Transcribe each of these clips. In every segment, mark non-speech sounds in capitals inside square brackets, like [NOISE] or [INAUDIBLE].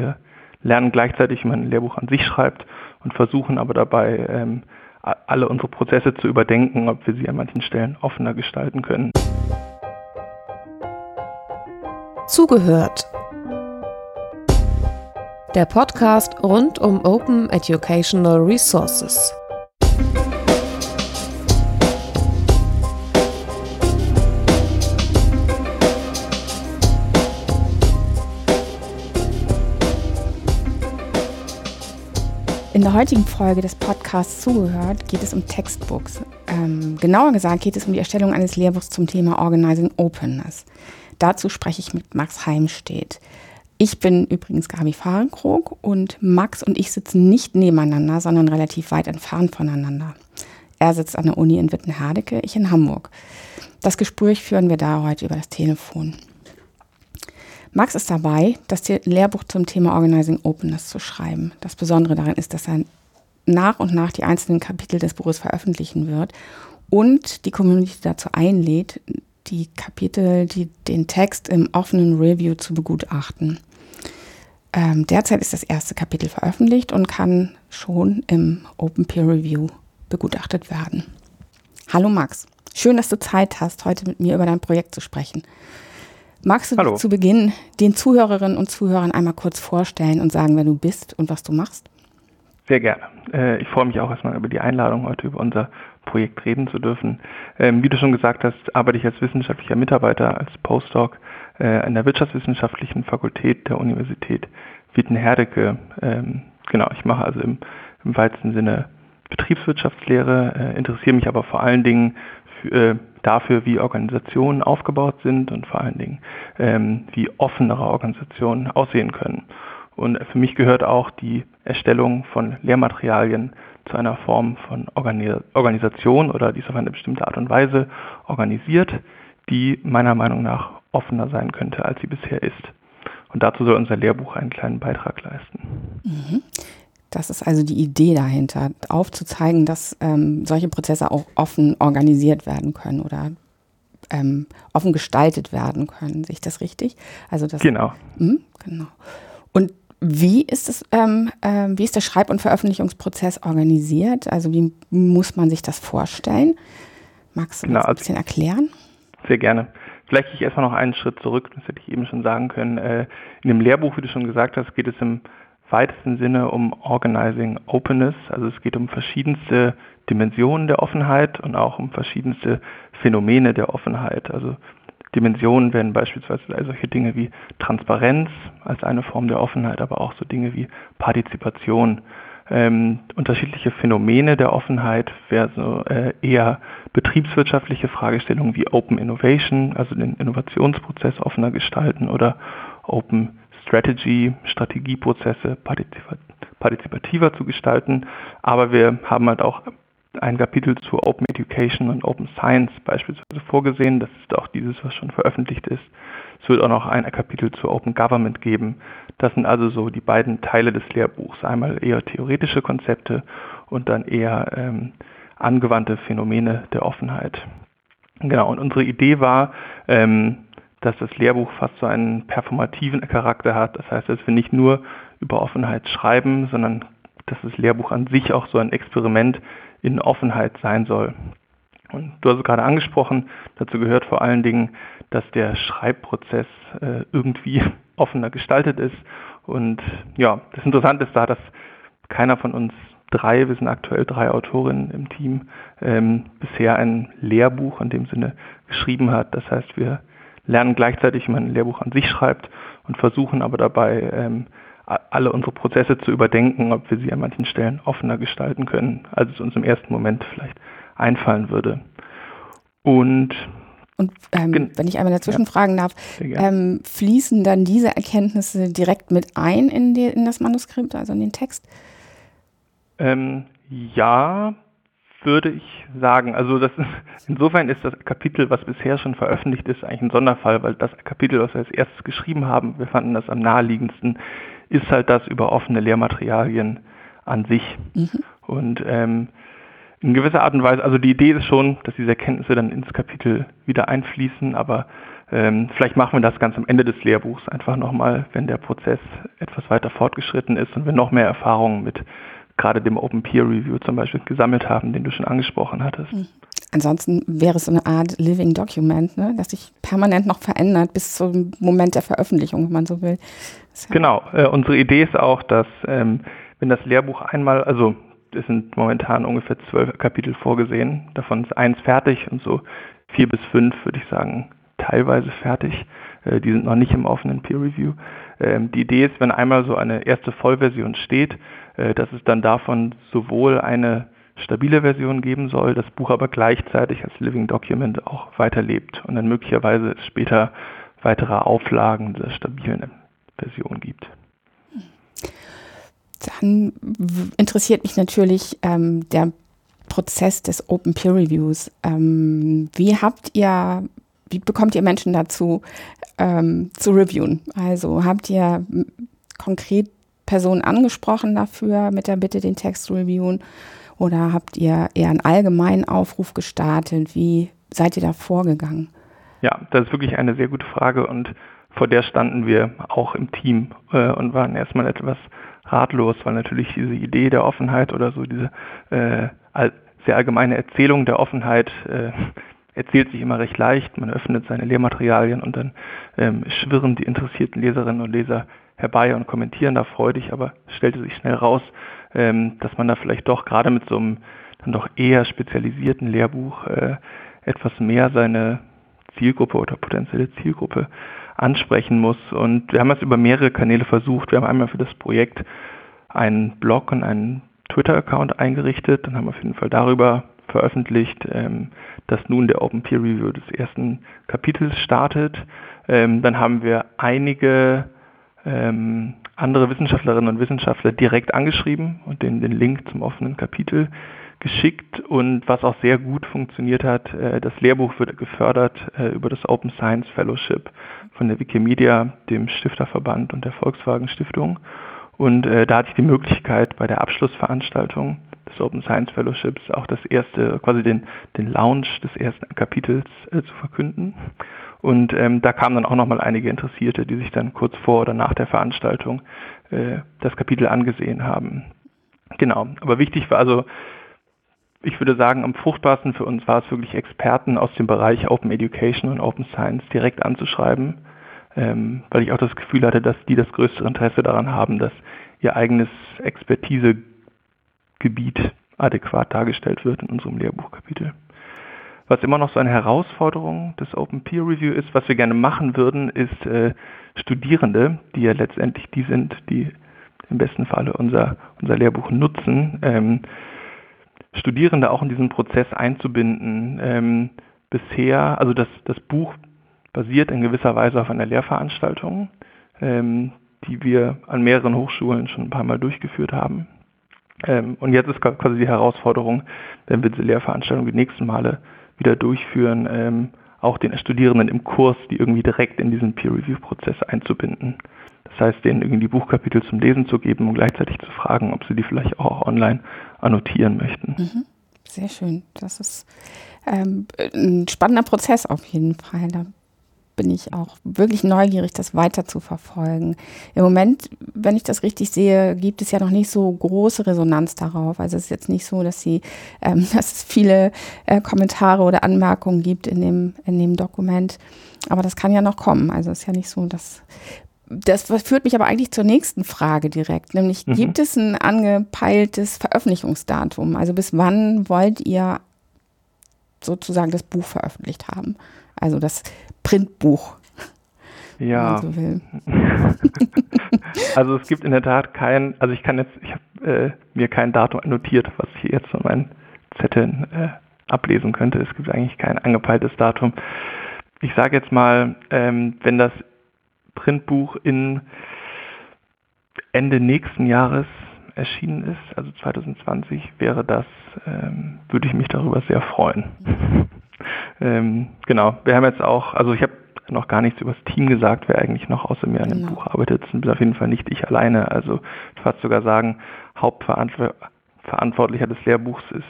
wir lernen gleichzeitig, wie man ein Lehrbuch an sich schreibt und versuchen aber dabei, ähm, alle unsere Prozesse zu überdenken, ob wir sie an manchen Stellen offener gestalten können. Zugehört. Der Podcast rund um Open Educational Resources. Der heutigen Folge des Podcasts Zugehört geht es um Textbooks. Ähm, genauer gesagt geht es um die Erstellung eines Lehrbuchs zum Thema Organizing Openness. Dazu spreche ich mit Max Heimstedt. Ich bin übrigens Gabi Fahrenkrog und Max und ich sitzen nicht nebeneinander, sondern relativ weit entfernt voneinander. Er sitzt an der Uni in Wittenherdecke, ich in Hamburg. Das Gespräch führen wir da heute über das Telefon. Max ist dabei, das Lehrbuch zum Thema Organizing Openness zu schreiben. Das Besondere daran ist, dass er nach und nach die einzelnen Kapitel des Buches veröffentlichen wird und die Community dazu einlädt, die Kapitel, die, den Text im offenen Review zu begutachten. Ähm, derzeit ist das erste Kapitel veröffentlicht und kann schon im Open Peer Review begutachtet werden. Hallo Max, schön, dass du Zeit hast, heute mit mir über dein Projekt zu sprechen. Magst du Hallo. zu Beginn den Zuhörerinnen und Zuhörern einmal kurz vorstellen und sagen, wer du bist und was du machst? Sehr gerne. Äh, ich freue mich auch erstmal über die Einladung, heute über unser Projekt reden zu dürfen. Ähm, wie du schon gesagt hast, arbeite ich als wissenschaftlicher Mitarbeiter, als Postdoc äh, an der Wirtschaftswissenschaftlichen Fakultät der Universität Witten-Herdecke. Ähm, genau, ich mache also im, im weitesten Sinne Betriebswirtschaftslehre, äh, interessiere mich aber vor allen Dingen für, dafür, wie Organisationen aufgebaut sind und vor allen Dingen, ähm, wie offenere Organisationen aussehen können. Und für mich gehört auch die Erstellung von Lehrmaterialien zu einer Form von Organisation oder die ist auf eine bestimmte Art und Weise organisiert, die meiner Meinung nach offener sein könnte, als sie bisher ist. Und dazu soll unser Lehrbuch einen kleinen Beitrag leisten. Mhm. Das ist also die Idee dahinter, aufzuzeigen, dass ähm, solche Prozesse auch offen organisiert werden können oder ähm, offen gestaltet werden können. Sehe ich das richtig? Also das, genau. Mh, genau. Und wie ist, es, ähm, äh, wie ist der Schreib- und Veröffentlichungsprozess organisiert? Also wie muss man sich das vorstellen? Magst du genau, das ein bisschen erklären? Sehr gerne. Vielleicht gehe ich erstmal noch einen Schritt zurück, das hätte ich eben schon sagen können. Äh, in dem Lehrbuch, wie du schon gesagt hast, geht es im weitesten Sinne um Organizing Openness. Also es geht um verschiedenste Dimensionen der Offenheit und auch um verschiedenste Phänomene der Offenheit. Also Dimensionen werden beispielsweise solche Dinge wie Transparenz als eine Form der Offenheit, aber auch so Dinge wie Partizipation. Ähm, unterschiedliche Phänomene der Offenheit wären so äh, eher betriebswirtschaftliche Fragestellungen wie Open Innovation, also den Innovationsprozess offener gestalten oder Open Strategy, Strategieprozesse partizipativer zu gestalten. Aber wir haben halt auch ein Kapitel zu Open Education und Open Science beispielsweise vorgesehen. Das ist auch dieses, was schon veröffentlicht ist. Es wird auch noch ein Kapitel zu Open Government geben. Das sind also so die beiden Teile des Lehrbuchs. Einmal eher theoretische Konzepte und dann eher ähm, angewandte Phänomene der Offenheit. Genau, und unsere Idee war, ähm, dass das Lehrbuch fast so einen performativen Charakter hat. Das heißt, dass wir nicht nur über Offenheit schreiben, sondern dass das Lehrbuch an sich auch so ein Experiment in Offenheit sein soll. Und du hast es gerade angesprochen, dazu gehört vor allen Dingen, dass der Schreibprozess äh, irgendwie [LAUGHS] offener gestaltet ist. Und ja, das Interessante ist da, dass keiner von uns drei, wir sind aktuell drei Autorinnen im Team, ähm, bisher ein Lehrbuch in dem Sinne geschrieben hat. Das heißt, wir lernen gleichzeitig, wie man ein Lehrbuch an sich schreibt und versuchen aber dabei, ähm, alle unsere Prozesse zu überdenken, ob wir sie an manchen Stellen offener gestalten können, als es uns im ersten Moment vielleicht einfallen würde. Und und ähm, wenn ich einmal dazwischen ja, fragen darf, ähm, fließen dann diese Erkenntnisse direkt mit ein in, die, in das Manuskript, also in den Text? Ähm, ja, würde ich sagen. Also das ist, [LAUGHS] insofern ist das Kapitel, was bisher schon veröffentlicht ist, eigentlich ein Sonderfall, weil das Kapitel, was wir als erstes geschrieben haben, wir fanden das am naheliegendsten, ist halt das über offene Lehrmaterialien an sich. Mhm. Und ähm, in gewisser Art und Weise, also die Idee ist schon, dass diese Erkenntnisse dann ins Kapitel wieder einfließen, aber Ähm, vielleicht machen wir das ganz am Ende des Lehrbuchs einfach nochmal, wenn der Prozess etwas weiter fortgeschritten ist und wir noch mehr Erfahrungen mit gerade dem Open Peer Review zum Beispiel gesammelt haben, den du schon angesprochen hattest. Mhm. Ansonsten wäre es so eine Art Living Document, ne, das sich permanent noch verändert bis zum Moment der Veröffentlichung, wenn man so will. Genau. Äh, unsere Idee ist auch, dass ähm, wenn das Lehrbuch einmal, also es sind momentan ungefähr zwölf Kapitel vorgesehen, davon ist eins fertig und so vier bis fünf, würde ich sagen, teilweise fertig. Äh, die sind noch nicht im offenen Peer Review. Ähm, die Idee ist, wenn einmal so eine erste Vollversion steht, äh, dass es dann davon sowohl eine stabile Version geben soll, das Buch aber gleichzeitig als Living Document auch weiterlebt und dann möglicherweise später weitere Auflagen der stabilen Version gibt. Dann interessiert mich natürlich ähm, der Prozess des Open Peer Reviews. Ähm, wie habt ihr, wie bekommt ihr Menschen dazu ähm, zu reviewen? Also habt ihr konkret Personen angesprochen dafür mit der Bitte, den Text zu reviewen? Oder habt ihr eher einen allgemeinen Aufruf gestartet? Wie seid ihr da vorgegangen? Ja, das ist wirklich eine sehr gute Frage und vor der standen wir auch im Team äh, und waren erstmal etwas ratlos, weil natürlich diese Idee der Offenheit oder so diese äh, sehr allgemeine Erzählung der Offenheit äh, erzählt sich immer recht leicht. Man öffnet seine Lehrmaterialien und dann ähm, schwirren die interessierten Leserinnen und Leser herbei und kommentieren da freudig, aber stellte sich schnell raus, ähm, dass man da vielleicht doch gerade mit so einem dann doch eher spezialisierten Lehrbuch äh, etwas mehr seine Zielgruppe oder potenzielle Zielgruppe ansprechen muss. Und wir haben das über mehrere Kanäle versucht. Wir haben einmal für das Projekt einen Blog und einen Twitter-Account eingerichtet. Dann haben wir auf jeden Fall darüber veröffentlicht, ähm, dass nun der Open Peer Review des ersten Kapitels startet. Ähm, dann haben wir einige ähm, andere Wissenschaftlerinnen und Wissenschaftler direkt angeschrieben und denen den Link zum offenen Kapitel geschickt und was auch sehr gut funktioniert hat, äh, das Lehrbuch wird gefördert äh, über das Open Science Fellowship von der Wikimedia, dem Stifterverband und der Volkswagen Stiftung. Und äh, da hatte ich die Möglichkeit, bei der Abschlussveranstaltung des Open Science Fellowships auch das erste, quasi den, den Launch des ersten Kapitels äh, zu verkünden. Und ähm, da kamen dann auch nochmal einige Interessierte, die sich dann kurz vor oder nach der Veranstaltung äh, das Kapitel angesehen haben. Genau, aber wichtig war also, ich würde sagen, am fruchtbarsten für uns war es wirklich Experten aus dem Bereich Open Education und Open Science direkt anzuschreiben, ähm, weil ich auch das Gefühl hatte, dass die das größte Interesse daran haben, dass ihr eigenes Expertisegebiet adäquat dargestellt wird in unserem Lehrbuchkapitel. Was immer noch so eine Herausforderung des Open Peer Review ist, was wir gerne machen würden, ist äh, Studierende, die ja letztendlich die sind, die im besten Falle unser, unser Lehrbuch nutzen, ähm, Studierende auch in diesen Prozess einzubinden. Ähm, bisher, also das, das Buch basiert in gewisser Weise auf einer Lehrveranstaltung, ähm, die wir an mehreren Hochschulen schon ein paar Mal durchgeführt haben. Ähm, und jetzt ist quasi die Herausforderung, wenn wir diese Lehrveranstaltung die nächsten Male wieder durchführen, ähm, auch den Studierenden im Kurs, die irgendwie direkt in diesen Peer-Review-Prozess einzubinden. Das heißt, denen irgendwie Buchkapitel zum Lesen zu geben und gleichzeitig zu fragen, ob sie die vielleicht auch online annotieren möchten. Mhm. Sehr schön. Das ist ähm, ein spannender Prozess auf jeden Fall. Da bin ich auch wirklich neugierig, das weiter zu verfolgen. Im Moment, wenn ich das richtig sehe, gibt es ja noch nicht so große Resonanz darauf. Also es ist jetzt nicht so, dass sie, ähm, [LAUGHS] dass es viele äh, Kommentare oder Anmerkungen gibt in dem, in dem Dokument. Aber das kann ja noch kommen. Also es ist ja nicht so, dass das führt mich aber eigentlich zur nächsten Frage direkt, nämlich mhm. gibt es ein angepeiltes Veröffentlichungsdatum? Also bis wann wollt ihr sozusagen das Buch veröffentlicht haben? Also das Printbuch. Ja. So [LAUGHS] also es gibt in der Tat kein, also ich kann jetzt, ich habe äh, mir kein Datum annotiert, was ich jetzt von meinen Zetteln äh, ablesen könnte. Es gibt eigentlich kein angepeiltes Datum. Ich sage jetzt mal, ähm, wenn das Printbuch in Ende nächsten Jahres erschienen ist, also 2020, wäre das, ähm, würde ich mich darüber sehr freuen. Ähm, genau, wir haben jetzt auch, also ich habe noch gar nichts über das Team gesagt, wer eigentlich noch außer mir an dem genau. Buch arbeitet. Das sind auf jeden Fall nicht ich alleine. Also ich würde sogar sagen, Hauptverantwortlicher des Lehrbuchs ist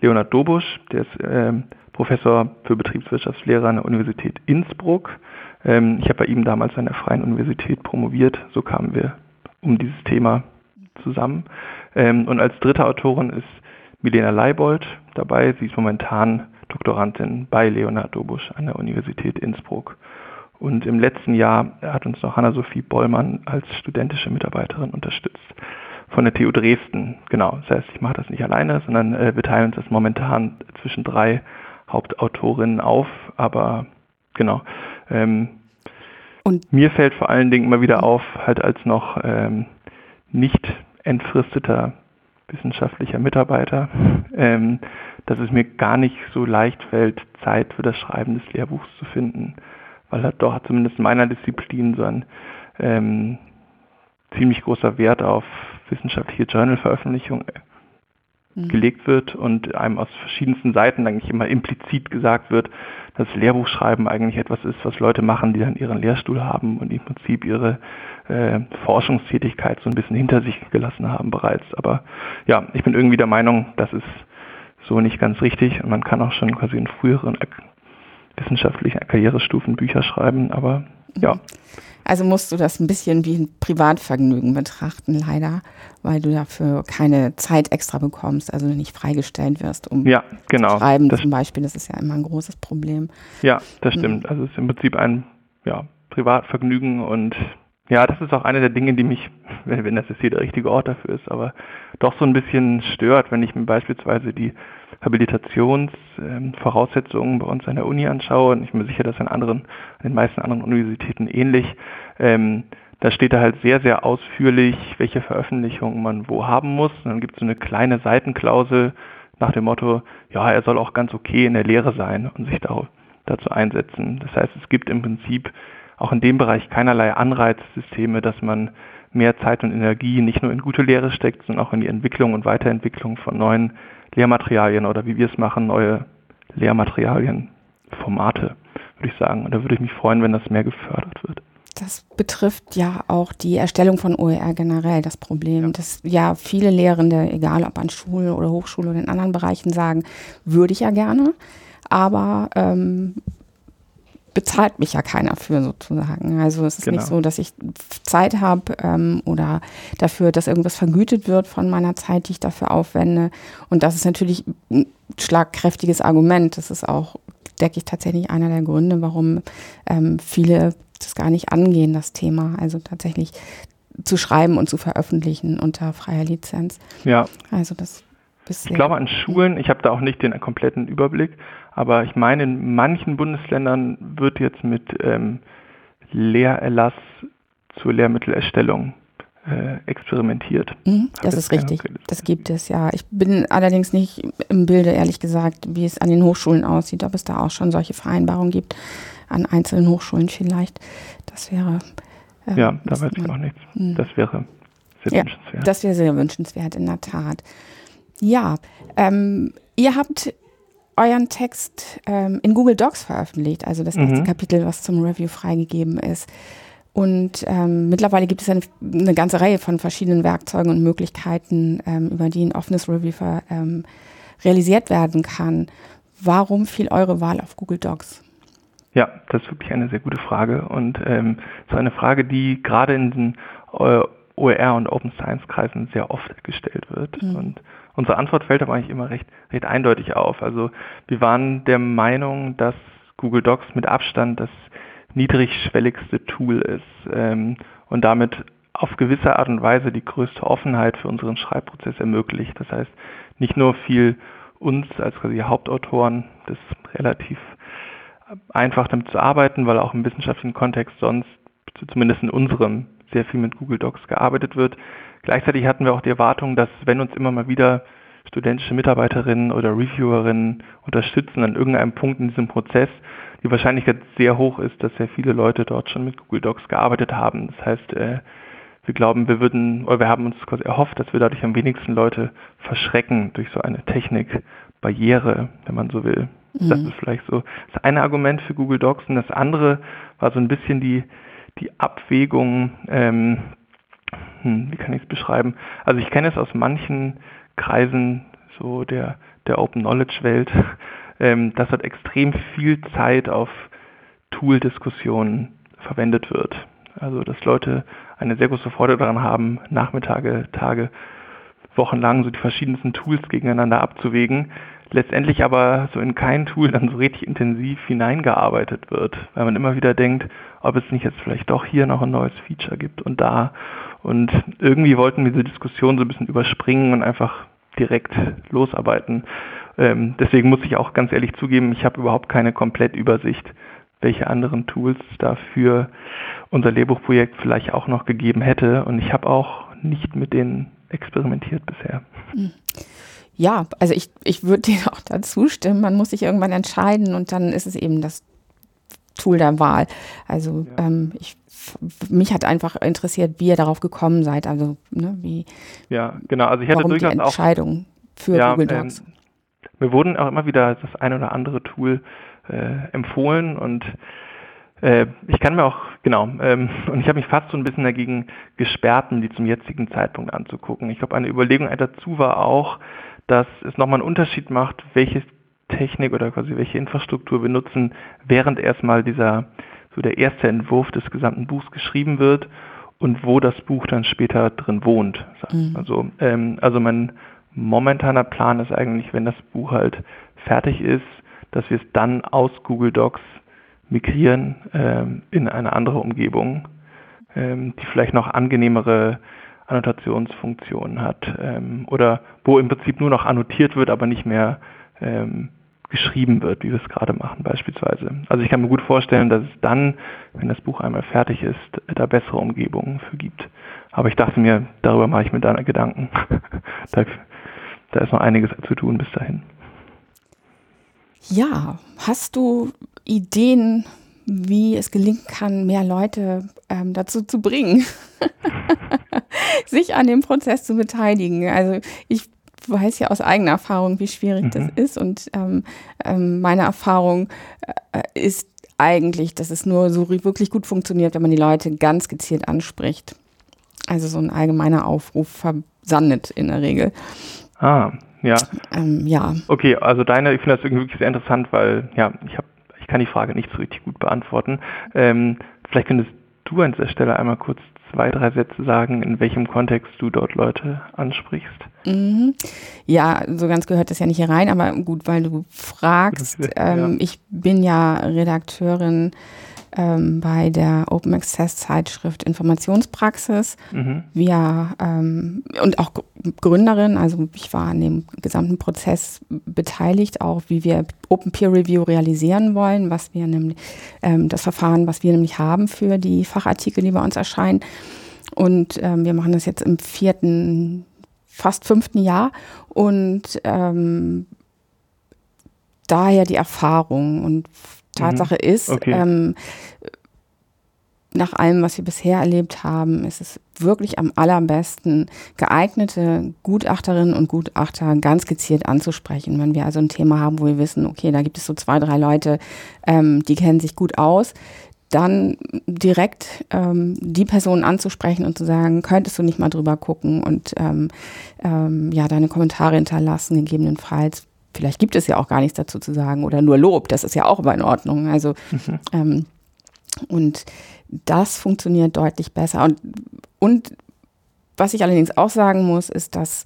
Leonhard Dobusch, der ist ähm, Professor für Betriebswirtschaftslehre an der Universität Innsbruck. Ähm, ich habe bei ihm damals an der Freien Universität promoviert, so kamen wir um dieses Thema zusammen. Ähm, und als dritte Autorin ist Milena Leibold dabei. Sie ist momentan Doktorandin bei Leonhard Dobusch an der Universität Innsbruck. Und im letzten Jahr hat uns noch Hanna-Sophie Bollmann als studentische Mitarbeiterin unterstützt von der TU Dresden. Genau, das heißt, ich mache das nicht alleine, sondern äh, wir teilen uns das momentan zwischen drei Hauptautorinnen auf. Aber genau. Ähm, und mir fällt vor allen Dingen immer wieder auf, halt als noch ähm, nicht entfristeter wissenschaftlicher Mitarbeiter, ähm, dass es mir gar nicht so leicht fällt, Zeit für das Schreiben des Lehrbuchs zu finden, weil halt doch zumindest in meiner Disziplin so ein ähm, ziemlich großer Wert auf wissenschaftliche Journal-Veröffentlichung mhm. gelegt wird und einem aus verschiedensten Seiten eigentlich immer implizit gesagt wird, dass Lehrbuchschreiben eigentlich etwas ist, was Leute machen, die dann ihren Lehrstuhl haben und im Prinzip ihre äh, Forschungstätigkeit so ein bisschen hinter sich gelassen haben bereits. Aber ja, ich bin irgendwie der Meinung, das ist so nicht ganz richtig und man kann auch schon quasi in früheren wissenschaftlichen Karrierestufen Bücher schreiben, aber ja. Also musst du das ein bisschen wie ein Privatvergnügen betrachten, leider, weil du dafür keine Zeit extra bekommst, also nicht freigestellt wirst, um ja, genau. zu schreiben das zum Beispiel. Das ist ja immer ein großes Problem. Ja, das stimmt. Also es ist im Prinzip ein ja, Privatvergnügen und ja, das ist auch eine der Dinge, die mich, [LAUGHS] wenn, das jetzt hier der richtige Ort dafür ist, aber doch so ein bisschen stört, wenn ich mir beispielsweise die Habilitationsvoraussetzungen ähm, bei uns an der Uni anschaue, und ich bin mir sicher, dass in anderen, an den meisten anderen Universitäten ähnlich, ähm, da steht da halt sehr, sehr ausführlich, welche Veröffentlichungen man wo haben muss. Und dann gibt es so eine kleine Seitenklausel nach dem Motto, ja, er soll auch ganz okay in der Lehre sein und sich da, dazu einsetzen. Das heißt, es gibt im Prinzip auch in dem Bereich keinerlei Anreizsysteme, dass man mehr Zeit und Energie nicht nur in gute Lehre steckt, sondern auch in die Entwicklung und Weiterentwicklung von neuen Lehrmaterialien oder wie wir es machen, neue Lehrmaterialien, Formate, würde ich sagen. Und da würde ich mich freuen, wenn das mehr gefördert wird. Das betrifft ja auch die Erstellung von OER generell das Problem, ja. dass ja viele Lehrende, egal ob an Schule oder Hochschule oder in anderen Bereichen, sagen, würde ich ja gerne, aber ähm, bezahlt mich ja keiner für sozusagen. Also es ist genau. nicht so, dass ich Zeit habe ähm, oder dafür, dass irgendwas vergütet wird von meiner Zeit, die ich dafür aufwende. Und das ist natürlich ein schlagkräftiges Argument. Das ist auch, denke ich, tatsächlich einer der Gründe, warum ähm, viele das gar nicht angehen, das Thema. Also tatsächlich zu schreiben und zu veröffentlichen unter freier Lizenz. Ja. Also das ich glaube an Schulen, ich habe da auch nicht den kompletten Überblick, aber ich meine, in manchen Bundesländern wird jetzt mit ähm, Lehrerlass zur Lehrmittelerstellung äh, experimentiert. Mhm, das ist richtig. Das gibt es ja. Ich bin allerdings nicht im Bilde, ehrlich gesagt, wie es an den Hochschulen aussieht, ob es da auch schon solche Vereinbarungen gibt, an einzelnen Hochschulen vielleicht. Das wäre. Ähm, ja, da weiß ich auch nichts. Mhm. Das wäre sehr ja, wünschenswert. Das wäre sehr wünschenswert, in der Tat. Ja, ähm, ihr habt euren Text ähm, in Google Docs veröffentlicht, also das erste mhm. Kapitel, was zum Review freigegeben ist. Und ähm, mittlerweile gibt es eine, eine, ganze Reihe von verschiedenen Werkzeugen und Möglichkeiten, ähm, über die ein offenes Review ähm, realisiert werden kann. Warum fiel eure Wahl auf Google Docs? Ja, das ist wirklich eine sehr gute Frage und ähm, so eine Frage, die gerade in den äh, OER und Open Science Kreisen sehr oft gestellt wird. Mhm. Und Unsere Antwort fällt aber eigentlich immer recht, recht eindeutig auf. Also wir waren der Meinung, dass Google Docs mit Abstand das niedrigschwelligste Tool ist ähm, und damit auf gewisse Art und Weise die größte Offenheit für unseren Schreibprozess ermöglicht. Das heißt, nicht nur viel uns als quasi Hauptautoren das relativ einfach damit zu arbeiten, weil auch im wissenschaftlichen Kontext sonst, zumindest in unserem, sehr viel mit Google Docs gearbeitet wird, Gleichzeitig hatten wir auch die Erwartung, dass wenn uns immer mal wieder studentische Mitarbeiterinnen oder Reviewerinnen unterstützen an irgendeinem Punkt in diesem Prozess, die Wahrscheinlichkeit sehr hoch ist, dass sehr viele Leute dort schon mit Google Docs gearbeitet haben. Das heißt, äh, wir glauben, wir würden, oder wir haben uns quasi erhofft, dass wir dadurch am wenigsten Leute verschrecken durch so eine Technikbarriere, wenn man so will. Mhm. Das ist vielleicht so das eine Argument für Google Docs und das andere war so ein bisschen die, die Abwägung, ähm, hm, wie kann ich es beschreiben? Also ich kenne es aus manchen Kreisen so der der Open Knowledge Welt, [LAUGHS] ähm, dass dort extrem viel Zeit auf Tool-Diskussionen verwendet wird. Also dass Leute eine sehr große Freude daran haben, Nachmittage, Tage, Wochenlang so die verschiedensten Tools gegeneinander abzuwägen, letztendlich aber so in kein Tool dann so richtig intensiv hineingearbeitet wird, weil man immer wieder denkt, ob es nicht jetzt vielleicht doch hier noch ein neues Feature gibt und da. Und irgendwie wollten wir diese Diskussion so ein bisschen überspringen und einfach direkt losarbeiten. Ähm, deswegen muss ich auch ganz ehrlich zugeben, ich habe überhaupt keine Komplettübersicht, welche anderen Tools dafür unser Lehrbuchprojekt vielleicht auch noch gegeben hätte. Und ich habe auch nicht mit denen experimentiert bisher. Hm. Ja, also ich, ich würde [LAUGHS] dir auch dazu stimmen. Man muss sich irgendwann entscheiden und dann ist es eben das Tool der Wahl. Also ja. ähm, ich, mich hat einfach interessiert, wie ihr darauf gekommen seid. Also ne, wie ja genau. Also ich hatte warum durchaus die Entscheidung auch, für ja, Google ähm, Docs. Ähm, mir wurden auch immer wieder das ein oder andere Tool äh, empfohlen und äh, ich kann mir auch, genau, ähm, [LAUGHS] und ich habe mich fast so ein bisschen dagegen gesperrt, die zum jetzigen Zeitpunkt anzugucken. Ich glaube, eine Überlegung dazu war auch, dass es nochmal einen Unterschied macht, welche Technik oder quasi welche Infrastruktur wir nutzen, während erstmal dieser, so der erste Entwurf des gesamten Buchs geschrieben wird und wo das Buch dann später drin wohnt. Mhm. Also, ähm, also mein momentaner Plan ist eigentlich, wenn das Buch halt fertig ist, dass wir es dann aus Google Docs migrieren ähm, in eine andere Umgebung, ähm, die vielleicht noch angenehmere Annotationsfunktionen hat ähm, oder wo im Prinzip nur noch annotiert wird, aber nicht mehr ähm, geschrieben wird, wie wir es gerade machen beispielsweise. Also ich kann mir gut vorstellen, dass es dann, wenn das Buch einmal fertig ist, da bessere Umgebungen für gibt. Aber ich dachte mir, darüber mache ich mir dann Gedanken. [LAUGHS] da, da ist noch einiges zu tun bis dahin. Ja, hast du Ideen, wie es gelingen kann, mehr Leute ähm, dazu zu bringen, [LAUGHS] [LAUGHS] sich an dem Prozess zu beteiligen? Also ich weiß ja aus eigener Erfahrung, wie schwierig mhm. das ist und ähm, ähm, meine Erfahrung äh, ist eigentlich, dass es nur so wirklich gut funktioniert, wenn man die Leute ganz gezielt anspricht. Also so ein allgemeiner Aufruf versandet in der Regel. Ah, ja. Ähm, ja. Okay, also deine, ich finde das irgendwie wirklich sehr interessant, weil ja, ich habe, ich kann die Frage nicht so richtig gut beantworten. Ähm, vielleicht könntest du an dieser Stelle einmal kurz zwei, drei Sätze sagen, in welchem Kontext du dort Leute ansprichst. Mhm. Ja, so ganz gehört das ja nicht hier rein, aber gut, weil du fragst. Ähm, ja. Ich bin ja Redakteurin ähm, bei der Open Access Zeitschrift Informationspraxis. Mhm. Wir ähm, und auch Gründerin, also ich war an dem gesamten Prozess beteiligt, auch wie wir Open Peer Review realisieren wollen, was wir nämlich ähm, das Verfahren, was wir nämlich haben für die Fachartikel, die bei uns erscheinen. Und ähm, wir machen das jetzt im vierten, fast fünften Jahr und ähm, daher die Erfahrung und Tatsache mhm. ist, okay. ähm, nach allem, was wir bisher erlebt haben, ist es wirklich am allerbesten, geeignete Gutachterinnen und Gutachter ganz gezielt anzusprechen. Wenn wir also ein Thema haben, wo wir wissen, okay, da gibt es so zwei, drei Leute, ähm, die kennen sich gut aus, dann direkt ähm, die Person anzusprechen und zu sagen, könntest du nicht mal drüber gucken und ähm, ähm, ja, deine Kommentare hinterlassen, gegebenenfalls, vielleicht gibt es ja auch gar nichts dazu zu sagen oder nur Lob, das ist ja auch immer in Ordnung. Also mhm. ähm, und das funktioniert deutlich besser. Und, und was ich allerdings auch sagen muss, ist, dass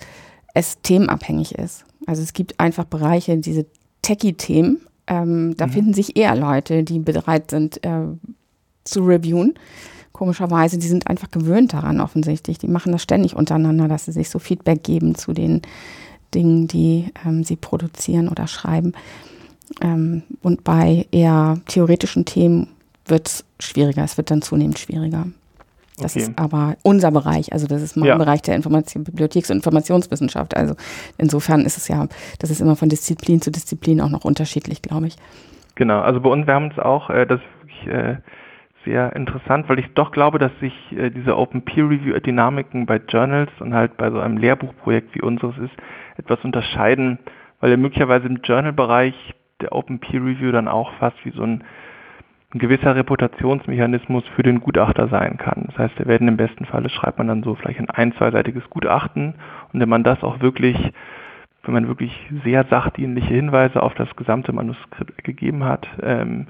es themenabhängig ist. Also es gibt einfach Bereiche, diese Techie-Themen, ähm, da mhm. finden sich eher Leute, die bereit sind äh, zu reviewen. Komischerweise, die sind einfach gewöhnt daran offensichtlich. Die machen das ständig untereinander, dass sie sich so Feedback geben zu den Dingen, die ähm, sie produzieren oder schreiben. Ähm, und bei eher theoretischen Themen wird es schwieriger. Es wird dann zunehmend schwieriger. Das okay. ist aber unser Bereich, also das ist mein ja. Bereich der Information, Bibliotheks- und Informationswissenschaft. Also insofern ist es ja, das ist immer von Disziplin zu Disziplin auch noch unterschiedlich, glaube ich. Genau, also bei uns, wir haben es auch, äh, das wirklich äh, sehr interessant, weil ich doch glaube, dass sich äh, diese Open Peer Review Dynamiken bei Journals und halt bei so einem Lehrbuchprojekt wie unseres ist, etwas unterscheiden, weil ja möglicherweise im Journal-Bereich der Open Peer Review dann auch fast wie so ein, ein gewisser Reputationsmechanismus für den Gutachter sein kann. Das heißt, er werden im besten Falle schreibt man dann so vielleicht ein ein-, zweiseitiges Gutachten und wenn man das auch wirklich wenn man wirklich sehr sachdienliche Hinweise auf das gesamte Manuskript gegeben hat, ähm,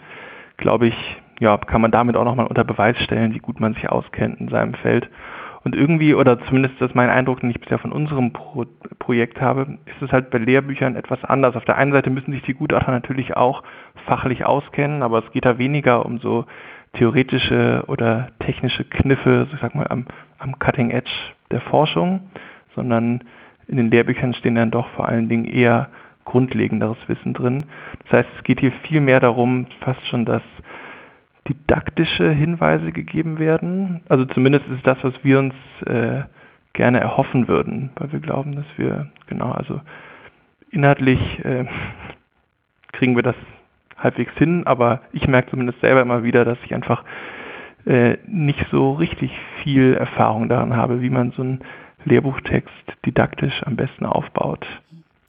glaube ich, ja, kann man damit auch nochmal unter Beweis stellen, wie gut man sich auskennt in seinem Feld. Und irgendwie, oder zumindest das ist mein Eindruck, den ich bisher von unserem Pro Projekt habe, ist es halt bei Lehrbüchern etwas anders. Auf der einen Seite müssen sich die Gutachter natürlich auch fachlich auskennen, aber es geht da weniger um so theoretische oder technische Kniffe, ich sag mal, am, am Cutting Edge der Forschung, sondern in den Lehrbüchern stehen dann doch vor allen Dingen eher grundlegenderes Wissen drin. Das heißt, es geht hier viel mehr darum, fast schon, dass didaktische Hinweise gegeben werden. Also zumindest ist das, was wir uns äh, gerne erhoffen würden, weil wir glauben, dass wir, genau, also inhaltlich äh, [LAUGHS] kriegen wir das halbwegs hin, aber ich merke zumindest selber immer wieder, dass ich einfach äh, nicht so richtig viel Erfahrung daran habe, wie man so einen Lehrbuchtext didaktisch am besten aufbaut.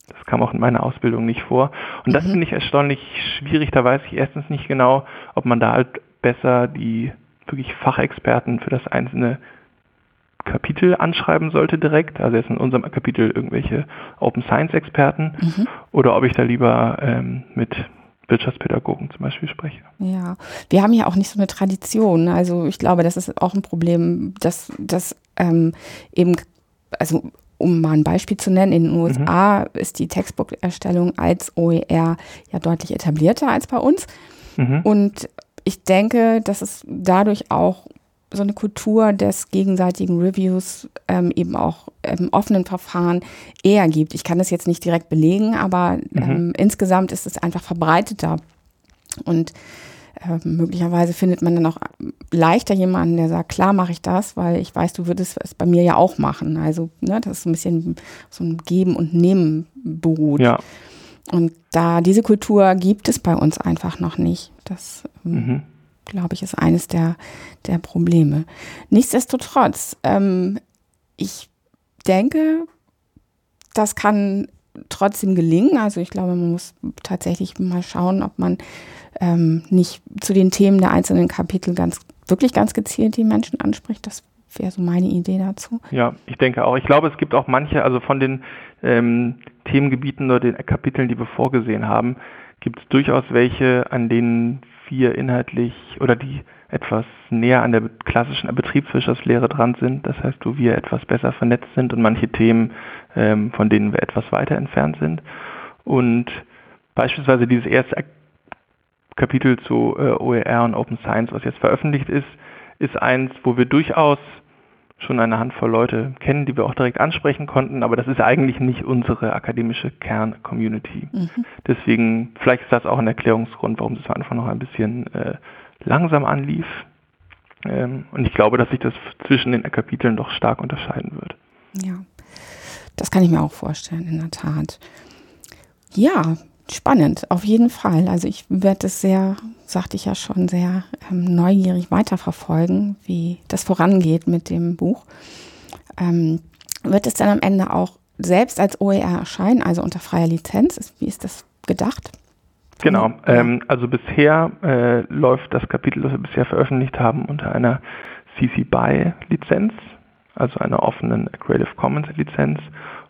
Das kam auch in meiner Ausbildung nicht vor. Und das mhm. finde ich erstaunlich schwierig. Da weiß ich erstens nicht genau, ob man da halt besser die wirklich Fachexperten für das einzelne Kapitel anschreiben sollte direkt, also jetzt in unserem Kapitel irgendwelche Open Science Experten, mhm. oder ob ich da lieber ähm, mit Wirtschaftspädagogen zum Beispiel spreche. Ja, wir haben ja auch nicht so eine Tradition. Also ich glaube, das ist auch ein Problem, dass, dass ähm, eben, also um mal ein Beispiel zu nennen, in den USA mhm. ist die Textbook-Erstellung als OER ja deutlich etablierter als bei uns. Mhm. Und ich denke, dass es dadurch auch so eine Kultur des gegenseitigen Reviews ähm, eben auch im offenen Verfahren eher gibt. Ich kann das jetzt nicht direkt belegen, aber mhm. ähm, insgesamt ist es einfach verbreiteter. Und äh, möglicherweise findet man dann auch leichter jemanden, der sagt, klar mache ich das, weil ich weiß, du würdest es bei mir ja auch machen. Also ne, das ist ein bisschen so ein Geben und Nehmen beruht. Ja. Und da diese Kultur gibt es bei uns einfach noch nicht. Das ähm, mhm glaube ich, ist eines der, der Probleme. Nichtsdestotrotz, ähm, ich denke, das kann trotzdem gelingen. Also ich glaube, man muss tatsächlich mal schauen, ob man ähm, nicht zu den Themen der einzelnen Kapitel ganz wirklich ganz gezielt die Menschen anspricht. Das wäre so meine Idee dazu. Ja, ich denke auch. Ich glaube, es gibt auch manche, also von den ähm, Themengebieten oder den Kapiteln, die wir vorgesehen haben, gibt es durchaus welche, an denen wir inhaltlich oder die etwas näher an der klassischen Betriebswirtschaftslehre dran sind. Das heißt, wo wir etwas besser vernetzt sind und manche Themen, ähm, von denen wir etwas weiter entfernt sind. Und beispielsweise dieses erste Kapitel zu äh, OER und Open Science, was jetzt veröffentlicht ist, ist eins, wo wir durchaus schon eine Handvoll Leute kennen, die wir auch direkt ansprechen konnten, aber das ist eigentlich nicht unsere akademische Kern-Community. Mhm. Deswegen, vielleicht ist das auch ein Erklärungsgrund, warum es einfach noch ein bisschen äh, langsam anlief. Ähm, und ich glaube, dass sich das zwischen den Kapiteln doch stark unterscheiden wird. Ja, das kann ich mir auch vorstellen, in der Tat. Ja, spannend, auf jeden Fall. Also ich werde es sehr, sagte ich ja schon, sehr ähm, neugierig weiterverfolgen, wie das vorangeht mit dem Buch. Ähm, wird es dann am Ende auch selbst als OER erscheinen, also unter freier Lizenz? Wie ist das gedacht? Genau, ähm, also bisher äh, läuft das Kapitel, das wir bisher veröffentlicht haben, unter einer CC BY Lizenz, also einer offenen Creative Commons Lizenz.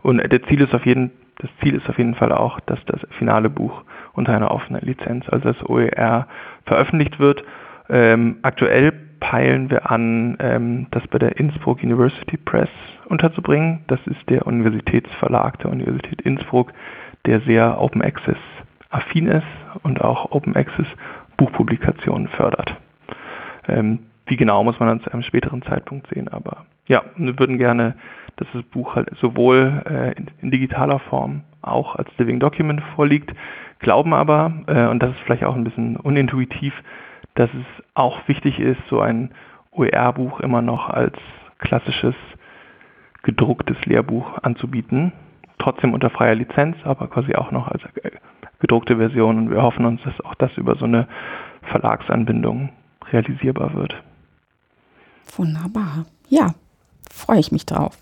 Und der Ziel ist auf jeden das Ziel ist auf jeden Fall auch, dass das finale Buch unter einer offenen Lizenz, also das OER, veröffentlicht wird. Ähm, aktuell peilen wir an, ähm, das bei der Innsbruck University Press unterzubringen. Das ist der Universitätsverlag der Universität Innsbruck, der sehr Open Access affin ist und auch Open Access Buchpublikationen fördert. Ähm, wie genau muss man dann zu einem späteren Zeitpunkt sehen, aber ja, wir würden gerne dass das Buch halt sowohl äh, in, in, digitaler Form auch als Living Document vorliegt, glauben aber, äh, und das ist vielleicht auch ein bisschen unintuitiv, dass es auch wichtig ist, so ein OER-Buch immer noch als klassisches gedrucktes Lehrbuch anzubieten. Trotzdem unter freier Lizenz, aber quasi auch noch als äh, gedruckte Version. Und wir hoffen uns, dass auch das über so eine Verlagsanbindung realisierbar wird. Wunderbar. Ja, freue ich mich drauf.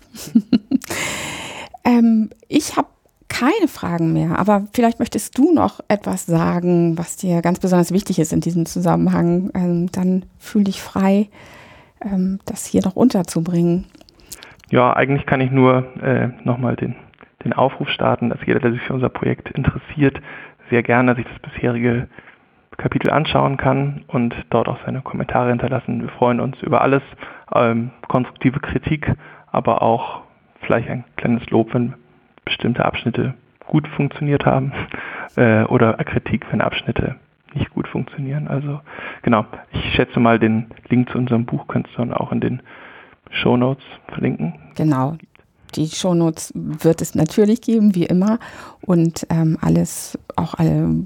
[LAUGHS] ähm, ich habe keine Fragen mehr, aber vielleicht möchtest du noch etwas sagen, was dir ganz besonders wichtig ist in diesem Zusammenhang. Ähm, dann fühl dich frei, ähm, das hier noch unterzubringen. Ja, eigentlich kann ich nur äh, nochmal den, den Aufruf starten, dass jeder, der sich für unser Projekt interessiert, sehr gerne sich das bisherige Kapitel anschauen kann und dort auch seine Kommentare hinterlassen. Wir freuen uns über alles, ähm, konstruktive Kritik, aber auch vielleicht ein kleines Lob, wenn bestimmte Abschnitte gut funktioniert haben [LAUGHS] äh, oder Kritik, wenn Abschnitte nicht gut funktionieren. Also genau, ich schätze mal, den Link zu unserem Buch könntest du dann auch in den Show Notes verlinken. Genau. Die Shownotes wird es natürlich geben, wie immer. Und ähm, alles, auch alle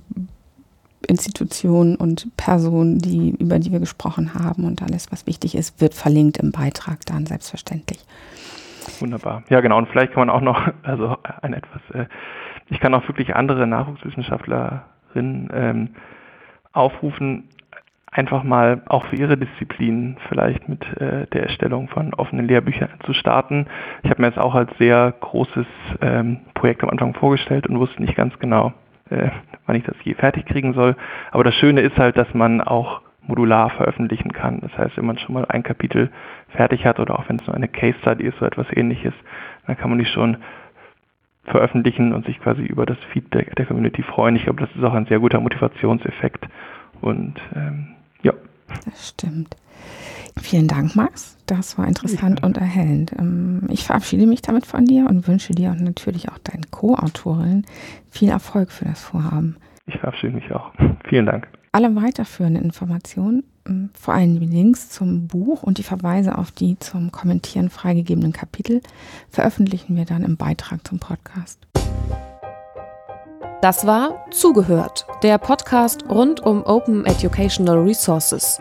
Institutionen und Personen, die, über die wir gesprochen haben und alles, was wichtig ist, wird verlinkt im Beitrag dann selbstverständlich. Wunderbar. Ja, genau. Und vielleicht kann man auch noch, [LAUGHS] also ein etwas, äh, ich kann auch wirklich andere Nachwuchswissenschaftlerinnen ähm, aufrufen, einfach mal auch für ihre Disziplin vielleicht mit äh, der Erstellung von offenen Lehrbüchern zu starten. Ich habe mir das auch als sehr großes ähm, Projekt am Anfang vorgestellt und wusste nicht ganz genau, äh, wann ich das je fertig kriegen soll. Aber das Schöne ist halt, dass man auch modular veröffentlichen kann. Das heißt, wenn man schon mal ein Kapitel fertig hat oder auch wenn es nur eine Case Study ist, so etwas ähnliches, dann kann man die schon veröffentlichen und sich quasi über das Feedback der Community freuen. Ich glaube, das ist auch ein sehr guter Motivationseffekt. Und ähm, ja. Das stimmt. Vielen Dank, Max. Das war interessant und erhellend. Ähm, ich verabschiede mich damit von dir und wünsche dir und natürlich auch deinen Co-Autorinnen viel Erfolg für das Vorhaben. Ich verabschiede mich auch. [LAUGHS] Vielen Dank. Alle weiterführenden Informationen, ähm, vor allem die Links zum Buch und die Verweise auf die zum Kommentieren freigegebenen Kapitel, veröffentlichen wir dann im Beitrag zum Podcast. Das war Zugehört, der Podcast rund um Open Educational Resources.